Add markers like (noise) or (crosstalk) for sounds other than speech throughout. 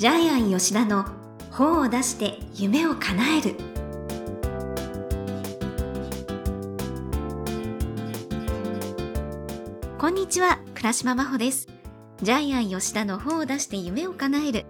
ジャイアン吉田の本を出して夢を叶える。こんにちは倉島真帆です。ジャイアン吉田の本を出して夢を叶える。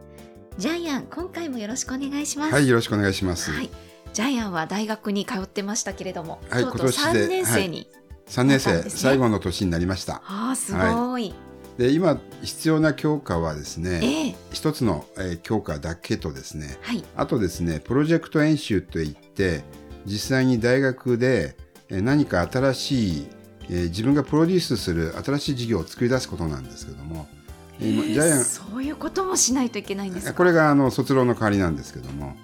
ジャイアン今回もよろしくお願いします。はい、よろしくお願いします。はい。ジャイアンは大学に通ってましたけれども、はいとうとう今年で3年生に、三年生、そうですね。最後の年になりました。ああすごい、で、今必要な教科はですね、ええ。一つの、えー教科だけとですね、はい。あとですね、プロジェクト演習といって、実際に大学でえー何か新しい、えー自分がプロデュースする新しい事業を作り出すことなんですけども、えー今ジャイアンそういうこともしないといけないんですか？これがあの卒論の代わりなんですけども、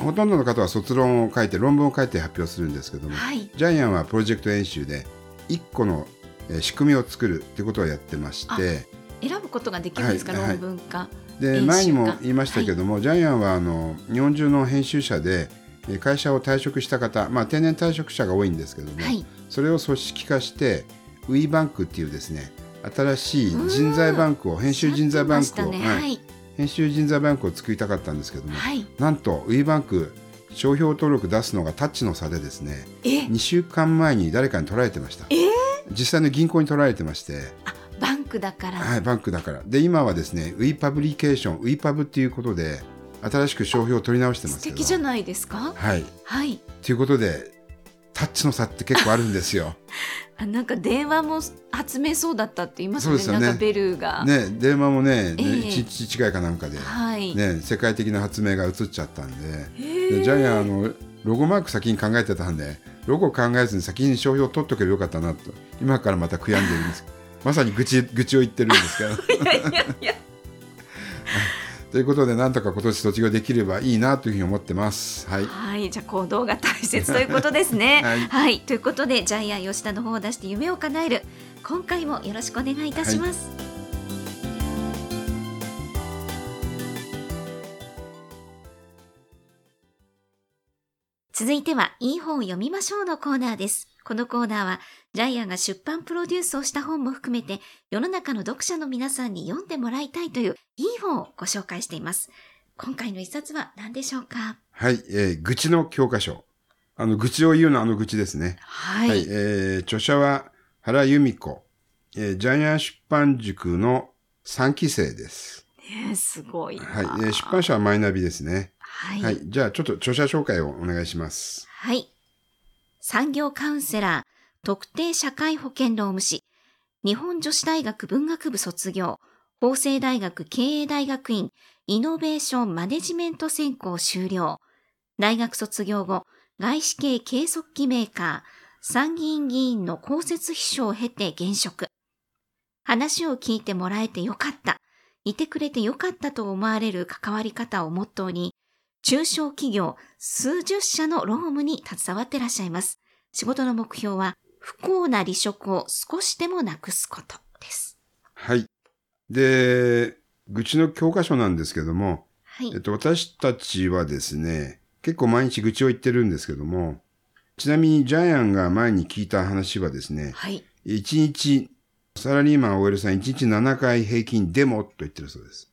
ほとんどの方は卒論を書いて論文を書いて発表するんですけども、はい。ジャイアンはプロジェクト演習で1個のえー仕組みを作るっていうことをやってまして。選ぶことができるんですか、はいはい。論文か、で前にもか言いましたけども、ジャイアンはあの日本中の編集者でえー会社を退職した方、まあ、定年退職者が多いんですけども、はい。それを組織化してウィーバンクっていうですね新しい人材バンクを編集人材バンクを、ねはい。はい。編集人材バンクを作りたかったんですけども、はい。なんとウィーバンク商標登録出すのがタッチの差でですねえ？2週間前に誰かに取られてました。えー実際の銀行に取られてまして、あバンクだから、はい、バンクだから。で今はですねウィーパブリケーションウィーパブっていうことで新しく商標を取り直してますけど。素敵じゃないですか？はい。はい。ということでタッチの差って結構あるんですよ。(laughs) あなんか電話も発明そうだったって言いますよねね。なんかベルが、ね電話もね、ええ。1日違いかなんかで、はい、ね、世界的な発明が移っちゃったんで。でジャイアンあのロゴマーク先に考えてたんでロゴ考えずに先に商標を取っとけばよかったなと。今からまた悔やんでいるんです。まさに愚痴愚痴を言ってるんですけど。(laughs) いやいやいや。ということでなんとか今年卒業できればいいなというふうに思ってます。はい。はい、じゃあ行動が大切という (laughs) ことですね。は、はい。いということでジャイアン吉田の方を出して夢を叶える。今回もよろしくお願いいたします。続いてはいい本を読みましょうのコーナーです。このコーナーはジャイアンが出版プロデュースをした本も含めて世の中の読者の皆さんに読んでもらいたいといういい本をご紹介しています。今回の一冊は何でしょうか？はい、えー愚痴の教科書あの愚痴を言うのあの愚痴ですねはい。はい、えー著者は原由美子、えージャイアン出版塾の3期生ですねえすごいな。はい、えー出版社はマイナビですねはい。はい、じゃあちょっと著者紹介をお願いしますはい。産業カウンセラー、特定社会保険労務士、日本女子大学文学部卒業、法政大学経営大学院、イノベーションマネジメント専攻修了。大学卒業後、外資系計測器メーカー、参議院議員の公設秘書を経て現職。話を聞いてもらえてよかった。いてくれてよかったと思われる関わり方をモットーに、中小企業数十社の労務に携わってらっしゃいます。仕事の目標は不幸な離職を少しでもなくすことです。はいで愚痴の教科書なんですけども、はいえっ。と、私たちはですね結構毎日愚痴を言ってるんですけどもちなみにジャイアンが前に聞いた話はですねはい。1日サラリーマン OL さん1日7回平均デモと言ってるそうです。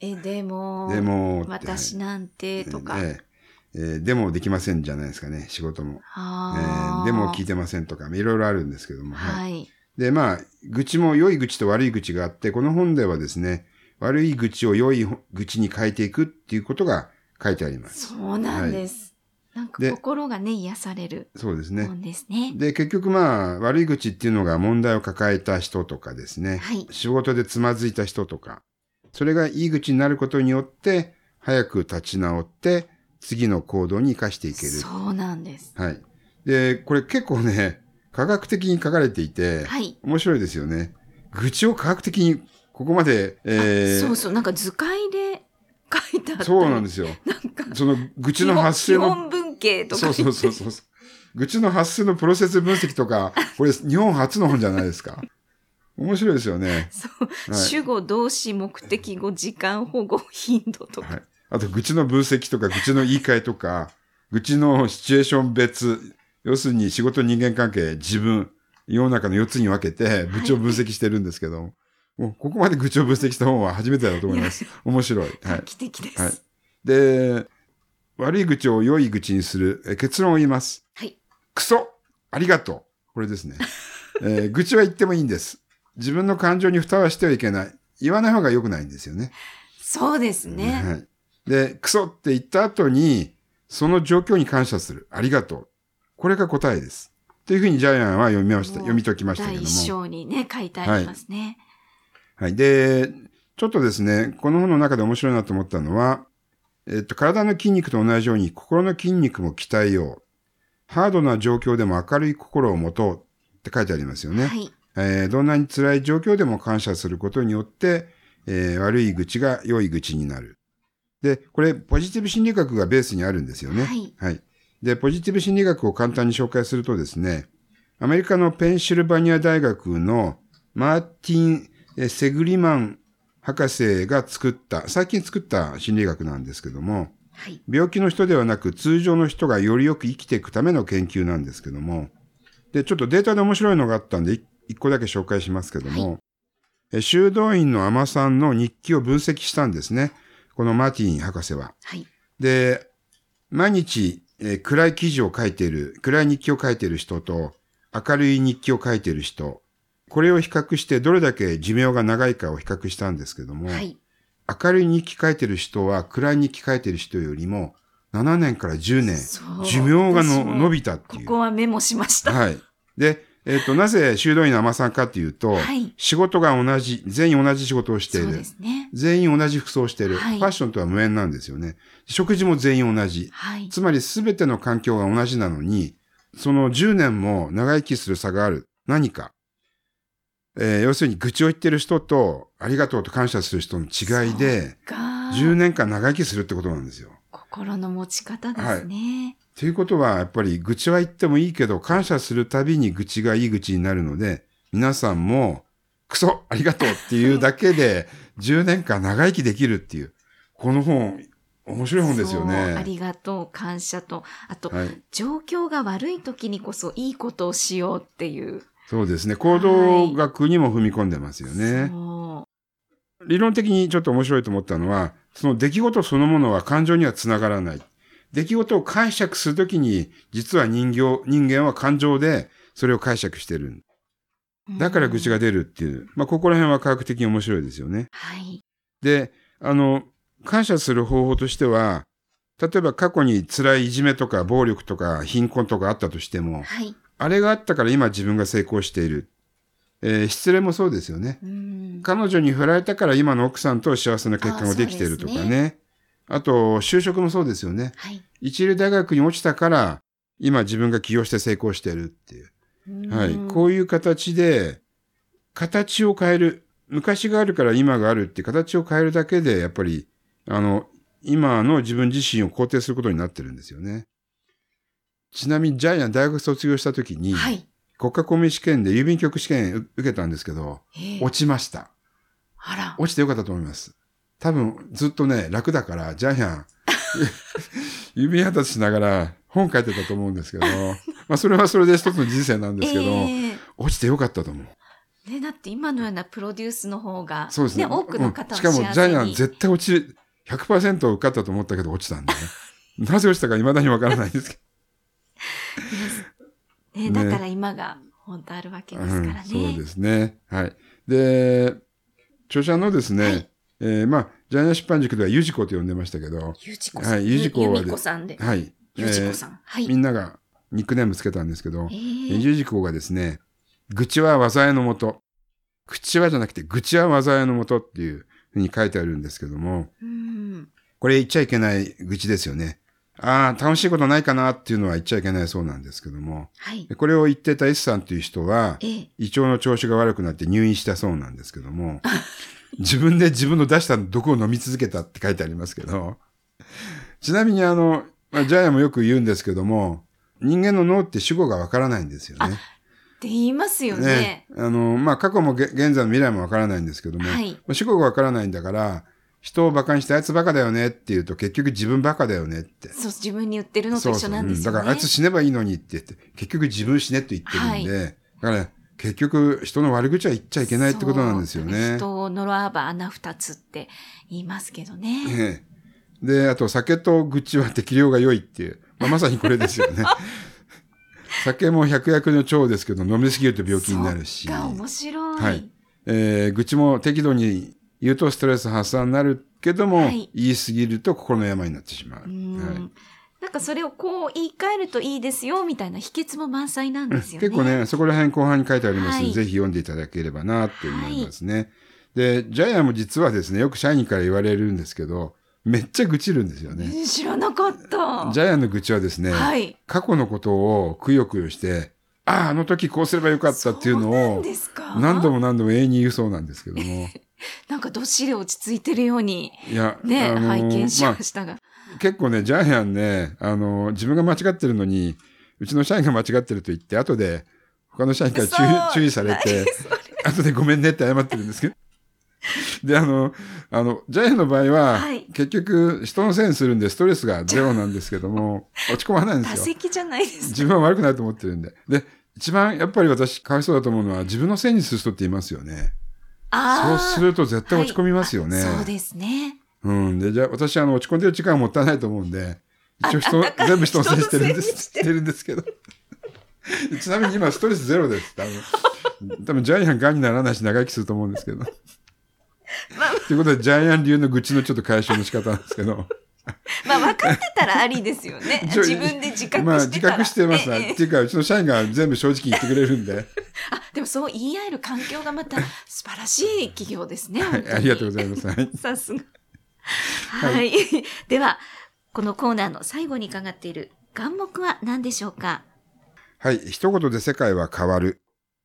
え、でも、デモって私なんてとか。えええーデモできませんじゃないですかね、仕事も。えあーーデモ聞いてませんとか、いろいろあるんですけども。はい。で、まあ、愚痴も良い愚痴と悪い愚痴があって、この本ではですね、悪い愚痴を良い愚痴に変えていくっていうことが書いてあります。そうなんです。なんかで心がね、癒されるそうですね。本で結局まあ、悪い愚痴っていうのが問題を抱えた人とかですね、はい仕事でつまずいた人とか、それがいい愚痴になることによって、早く立ち直って、次の行動に生かしていける。そうなんです。はい。で、これ結構ね、科学的に書かれていて、はい。面白いですよね。愚痴を科学的にここまで、えーそうそう、なんか図解で書いてあったり。そうなんですよ。なんか、その愚痴の発生の、基本文系とかそうそうそうそう。愚痴の発生のプロセス分析とか、これ日本初の本じゃないですか。面白いですよね。そう、はい主語、動詞、目的語、時間保護、頻度とか。はい。あと、愚痴の分析とか、愚痴の言い換えとか、愚痴のシチュエーション別、要するに仕事人間関係、自分、世の中の4つに分けて、愚痴を分析してるんですけど、もうここまで愚痴を分析した本は初めてだと思います。面白い。はい画。期的です。ははいい。で、悪い愚痴を良い愚痴にするえ結論を言います。クソありがとうこれですね。えー愚痴は言ってもいいんです。自分の感情に蓋はしてはいけない。言わない方が良くないんですよね。そうですね。はい。で、クソって言った後に、その状況に感謝する。ありがとう。これが答えです。というふうにジャイアンは読みました、読み解きましたけ第ども。一章にね、書いてありますね。はい。で、ちょっとですね、この本の中で面白いなと思ったのは、えっと、体の筋肉と同じように心の筋肉も鍛えよう。ハードな状況でも明るい心を持とうって書いてありますよね。はい。えーどんなに辛い状況でも感謝することによって、えー悪い愚痴が良い愚痴になる。で、これ、ポジティブ心理学がベースにあるんですよね。はい。で、ポジティブ心理学を簡単に紹介するとですね、アメリカのペンシルバニア大学のマーティン・えセグリマン博士が作った、最近作った心理学なんですけども、はい。病気の人ではなく通常の人がよりよく生きていくための研究なんですけども、で、ちょっとデータで面白いのがあったんで、い一個だけ紹介しますけども、え修道院のアマさんの日記を分析したんですね。このマーティン博士は。はい。で、毎日、えー暗い記事を書いている、暗い日記を書いている人と、明るい日記を書いている人、これを比較してどれだけ寿命が長いかを比較したんですけども、はい。明るい日記書いてる人は暗い日記書いてる人よりも7年から10年寿命がの伸びたっていう。ここはメモしました。はい。で、えっ、と、なぜ修道院の甘さんかっていうと、はい仕事が同じ、全員同じ仕事をしているね。全員同じ服装をしている。はいファッションとは無縁なんですよね。食事も全員同じ。はい。つまり全ての環境が同じなのに、その10年も長生きする差がある。何か。えー要するに愚痴を言ってる人と、ありがとうと感謝する人の違いで、が10年間長生きするってことなんですよ。心の持ち方ですね。ということは、やっぱり愚痴は言ってもいいけど、感謝するたびに愚痴がいい愚痴になるので、皆さんも、クソありがとうっていうだけで、(laughs) 10年間長生きできるっていう。この本、面白い本ですよそうあね。りがとう、感謝と、あと、はい。状況が悪い時にこそいいことをしようっていう。そうですね。行動学にも踏み込んでますよね。そ理論的にちょっと面白いと思ったのは、その出来事そのものは感情にはつながらない。出来事を解釈するときに、実は人形、人間は感情でそれを解釈してる。う。だから愚痴が出出るっていう。まあ、ここら辺は科学的に面白いですよね。はい。で、あの、感謝する方法としては、例えば過去に辛いいじめとか暴力とか貧困とかあったとしても、はい。あれがあったから今自分が成功している。えー失恋もそうですよね。うん。彼女に振られたから今の奥さんと幸せな結婚ができているとかあそうね。あと、就職もそうですよね。はい。一流大学に落ちたから、今自分が起業して成功しているっていう。はい。こうういう形で、形を変える。昔があるから今があるって形を変えるだけで、やっぱり、あの、今の自分自身を肯定することになってるんですよね。ちなみにジャイアン大学卒業した時に、はい。国家公務員試験で郵便局試験う受けたんですけど、えー落ちました。あら。落ちてよかったと思います。多分、ずっとね、楽だから、ジャイアン、(laughs) 指配達しながら本書いてたと思うんですけど、(laughs) まあ、それはそれで一つの人生なんですけど、え落ちてよかったと思う。ーね、だって今のようなプロデュースの方が、そうですね。多くの方は幸せに、うんしかも、ジャイアン絶対落ちる、100%受かったと思ったけど落ちたんでね。(laughs) なぜ落ちたか未だにわからないんですけね、(laughs) ねだから今が本当あるわけど。ですからね。うん、そうですね。はい。で、著者のですね、はいえーまあ、ジャイアン出版塾ではユジコと呼んでましたけど、ゆじこさん。はいゆじこはゆみこさんで。はい。ゆじえーこさん。はい。みんながニックネームつけたんですけど、ええーユジコがですね、愚痴は災いのもと。口はじゃなくて、愚痴は災いのもとっていうふうに書いてあるんですけども、うん。これ言っちゃいけない愚痴ですよね。ああ、楽しいことないかなっていうのは言っちゃいけないそうなんですけども、はい。これを言ってた S さんっていう人は、えー胃腸の調子が悪くなって入院したそうなんですけども、(laughs) 自分で自分の出した毒を飲み続けたって書いてありますけど、ちなみにあの、まあ、ジャイアンもよく言うんですけども、人間の脳って主語がわからないんですよね。って言いますよね。あの、まあ、過去もげ現在も未来もわからないんですけども、はいまあ主語がわからないんだから、人を馬鹿にしてあいつバカだよねって言うと結局自分バカだよねって。そう、自分に言ってるのと一緒なんですよね。うんだからあいつ死ねばいいのにって言って、結局自分死ねって言ってるんで、だから結局人の悪口は言っちゃいけないってことなんですよね。人を呪わば穴二つって言いますけどね。ええで、あと酒と愚痴は適量が良いっていう、まあ、まさにこれですよね。(laughs) 酒も百薬の長ですけど飲みすぎると病気になるし。そっか、面白い。はい。えー愚痴も適度に言うとストレス発散になるけども、はい言い過ぎると心の病になってしまう。うんはいなんかそれをこう言い換えるといいですよみたいな秘訣も満載なんですよね。結構ね、そこら辺後半に書いてありますので、はいぜひ読んでいただければなと思いますね。で、ジャイアンも実はですね、よく社員から言われるんですけど、めっちゃ愚痴るんですよね。え知らなかった。ジャイアンの愚痴はですね、はい。過去のことをくよくよして、ああ、あの時こうすればよかったっていうのを、何度も何度も永遠に言うそうなんですけども。(laughs) (laughs) なんかどっしり落ち着いてるようにいや、ね、あのー拝見しまあましたが。結構ね、ジャイアンね、あの、自分が間違ってるのに、うちの社員が間違ってると言って、後で他の社員から注意注意されて、(laughs) 後でごめんねって謝ってるんですけど。(laughs) で、あの、あの、ジャイアンの場合は、はい結局人のせいにするんでストレスがゼロなんですけども、落ち込まないんで多すよ。席じゃないです自分は悪くないと思ってるんで。で、一番やっぱり私かわいそうだと思うのは自分のせいにする人っていますよね。そうすると絶対落ち込みますよね。はいあそうですね。うん。で、じゃあ私、あの、落ち込んでる時間はもったいないと思うんで、一応人、全部人のせいにしてるんです。(laughs) してるんですけど。ちなみに今、ストレスゼロです。多分、多分ジャイアンがんにならないし長生きすると思うんですけど。(laughs) ということで、ジャイアン流の愚痴のちょっと解消の仕方なんですけど。(laughs) まあ分かってたらありですよね。(laughs) 自分で自覚して。まあ、自覚してますわ。ええっていうか、うちの社員が全部正直言ってくれるんで。(laughs) あ、でもそう言い合える環境がまた素晴らしい企業ですね。はい、ありがとうございます。はい。さすが。はい。では、このコーナーの最後に伺っている願目は何でしょうか？はい。一言で世界は変わる。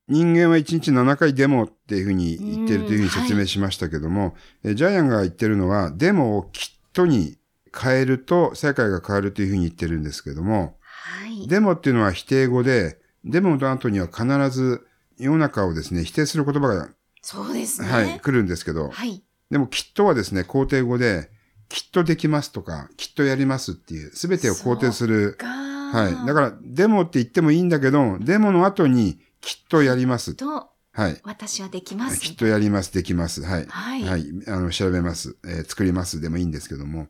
人間は1日7回デモっていうふうに言ってるというふうに説明しましたけども、えジャイアンが言ってるのは、デモをきっとに変えると世界が変わるというふうに言ってるんですけども、はい。デモっていうのは否定語で、デモの後には必ず世の中をですね、否定する言葉が、そうですね。はい、来るんですけど、はい。でもきっとはですね、肯定語で、きっとできますとか、きっとやりますっていう、すべてを肯定するがはい。だから、デモって言ってもいいんだけど、デモの後に、きっとやります。と、はい。私はできます。きっとやります、できます。はい。はいはい。あの、調べます、えー作りますでもいいんですけども。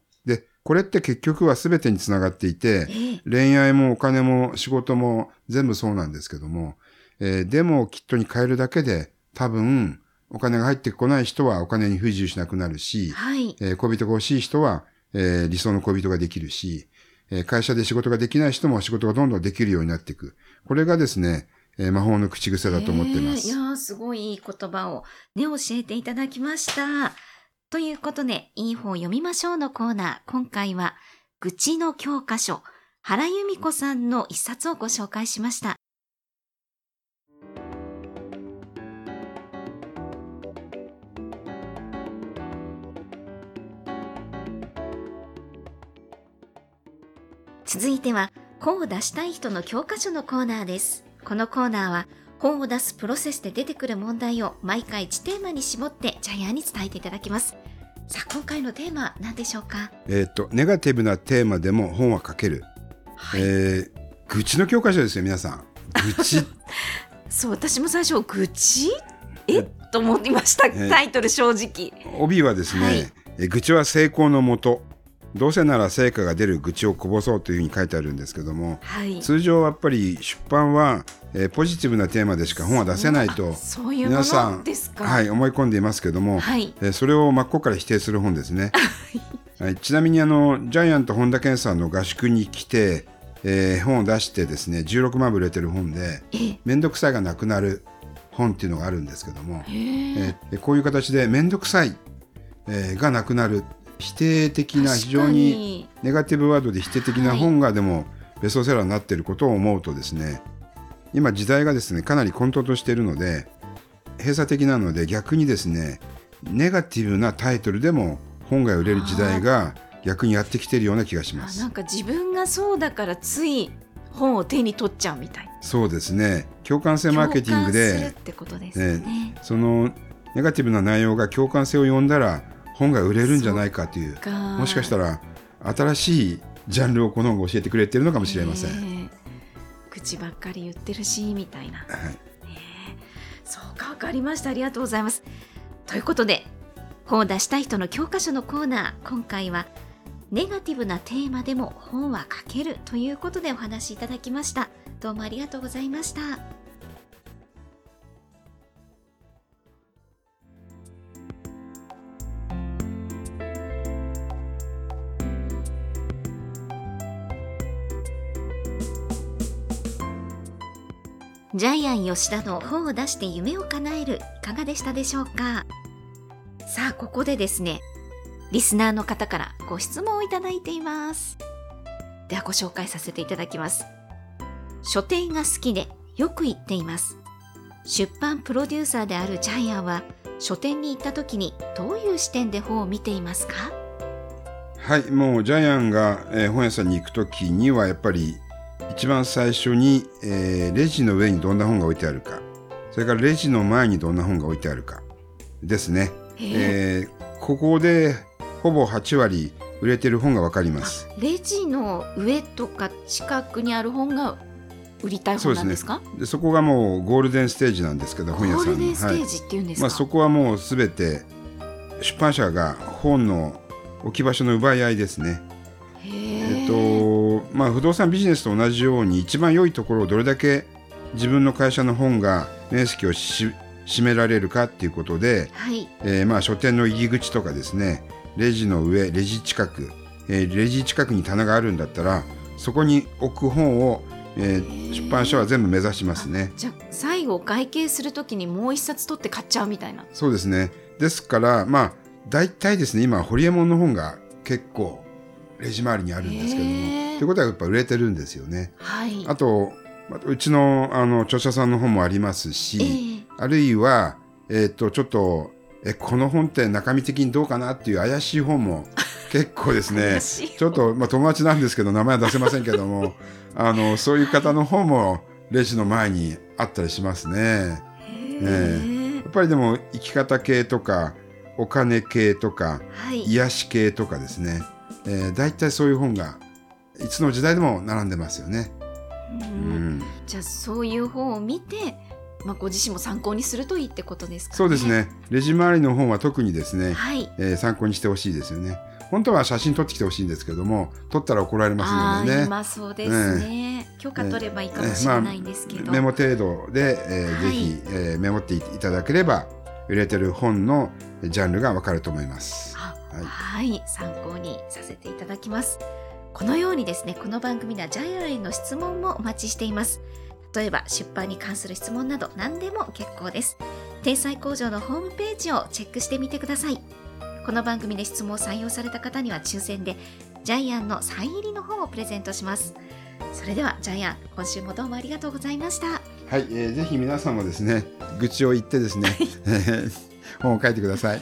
で、これって結局は全てにつながっていて、ええ恋愛もお金も仕事も全部そうなんですけども、えーデモをきっとに変えるだけで、多分、お金が入ってこない人はお金に不自由しなくなるし、はい。えー恋人が欲しい人は、えー理想の恋人ができるし、えー会社で仕事ができない人も仕事がどんどんできるようになっていく。これがですね、えー魔法の口癖だと思ってます。ええいやーすごいいい言葉をね、教えていただきました。ということで、いい本を読みましょうのコーナー。今回は、愚痴の教科書、原由美子さんの一冊をご紹介しました。続いては、本を出したい人の教科書のコーナーです。このコーナーは、本を出すプロセスで出てくる問題を毎回1テーマに絞ってジャイアンに伝えていただきます。さあ、今回のテーマ何でしょうか？えっ、と、ネガティブなテーマでも本は書ける。はい。えー愚痴の教科書ですよ、皆さん。愚痴。(laughs) そう、私も最初、愚痴？え？と思いました。えタイトル正直。帯はですね、はいえー愚痴は成功のもと。どうせなら成果が出る愚痴をこぼそうというふうに書いてあるんですけども、はい。通常やっぱり出版は、えーポジティブなテーマでしか本は出せないと皆さん。はい、思い込んでいますけども、はい。えーそれを真っ向から否定する本ですね。(laughs) はい、ちなみにあのジャイアント本田健さんの合宿に来て、えー本を出してですね16万部売れてる本でえ、「面倒くさいがなくなる本」っていうのがあるんですけども、へえ。えーこういう形で「面倒くさい」えーがなくなる否定的な非常にネガティブワードで否定的な本がでもベストセラーになっていることを思うとですね今時代がですねかなり混沌としているので閉鎖的なので逆にですねネガティブなタイトルでも本が売れる時代が逆にやってきているような気がします。あなんか自分がそうだからつい本を手に取っちゃうみたい。な。そうですね。共感性マーケティングでそのネガティブな内容が共感性を呼んだら本が売れるんじゃないかという。か。もしかしたら新しいジャンルをこの本が教えてくれているのかもしれません。ねえ。口ばっかり言ってるしみたいな。はい。ねえ。そうかわかりました。ありがとうございます。ということで本を出したい人の教科書のコーナー。今回はネガティブなテーマでも本は書けるということでお話しいただきました。どうもありがとうございましたジャイアン吉田の本を出して夢を叶えるいかがでしたでしょうか？さあここでですねリスナーの方からご質問をいただいています。ではご紹介させていただきます。書店が好きでよく行っています。出版プロデューサーであるジャイアンは書店に行った時にどういう視点で本を見ていますか？はいもうジャイアンが、えー本屋さんに行く時にはやっぱり一番最初に、えーレジの上にどんな本が置いてあるか。それからレジの前にどんな本が置いてあるか。ですね、えーここでほぼ8割売れてる本が分かります。レジの上とか近くにある本が売りたいそうですね本なんですかでそこがもうゴールデンステージなんですけど本屋さんステージっていうんですか、まあ、そこはもうすべて出版社が本の置き場所の奪い合いですね。へえっーとまあ、不動産ビジネスと同じように一番良いところをどれだけ自分の会社の本が面積をし占められるかっていうことで、はい。えーまあ書店の入り口とかですねレジの上レジ近く、えーレジ近くに棚があるんだったらそこに置く本を、えー出版社は全部目指しますね。じゃあ最後お会計するときにもう一冊取って買っちゃうみたいな。そうですね。ですから、まあ、大体ですね、今、ホリエモンの本が結構、レジ周りにあるんですけども、ということはやっぱ売れてるんですよね。はい。あと、まうちのあの著者さんの本もありますえし、ーあるいは、えっ、と、ちょっと、え、この本って中身的にどうかなっていう怪しい本も (laughs) 結構ですね。ちょっと、まあ、友達なんですけど、名前は出せませんけども、(laughs) あの、そういう方の本もレジの前にあったりしますね。へー。やっぱりでも生き方系とかお金系とかはい。癒し系とかですね、えー、大体そういう本がいつの時代でも並んでますよね。ううん。ん、じゃあそういう本を見て、まあ、ご自身も参考にするといいってことですかね。そうですね。レジ周りの本は特にですね、はい。えー参考にしてほしいですよね。本当は写真撮ってきてほしいんですけども撮ったら怒られますああのでね今そうですね、許可取ればいいかもしれないんですけど、メモ程度で、えーはい。ぜひ、えーメモっていただければ売れてる本のジャンルがわかると思います。あはい。はい、参考にさせていただきます。このようにですね、この番組ではジャイアンへの質問もお待ちしています。例えば出版に関する質問など何でも結構です。天才工場のホームページをチェックしてみてください。この番組で質問を採用された方には抽選でジャイアンのサイン入りの本をプレゼントします。それではジャイアン、今週もどうもありがとうございました。はい、えーぜひ皆さんもですね愚痴を言ってですね (laughs) 本を書いてください。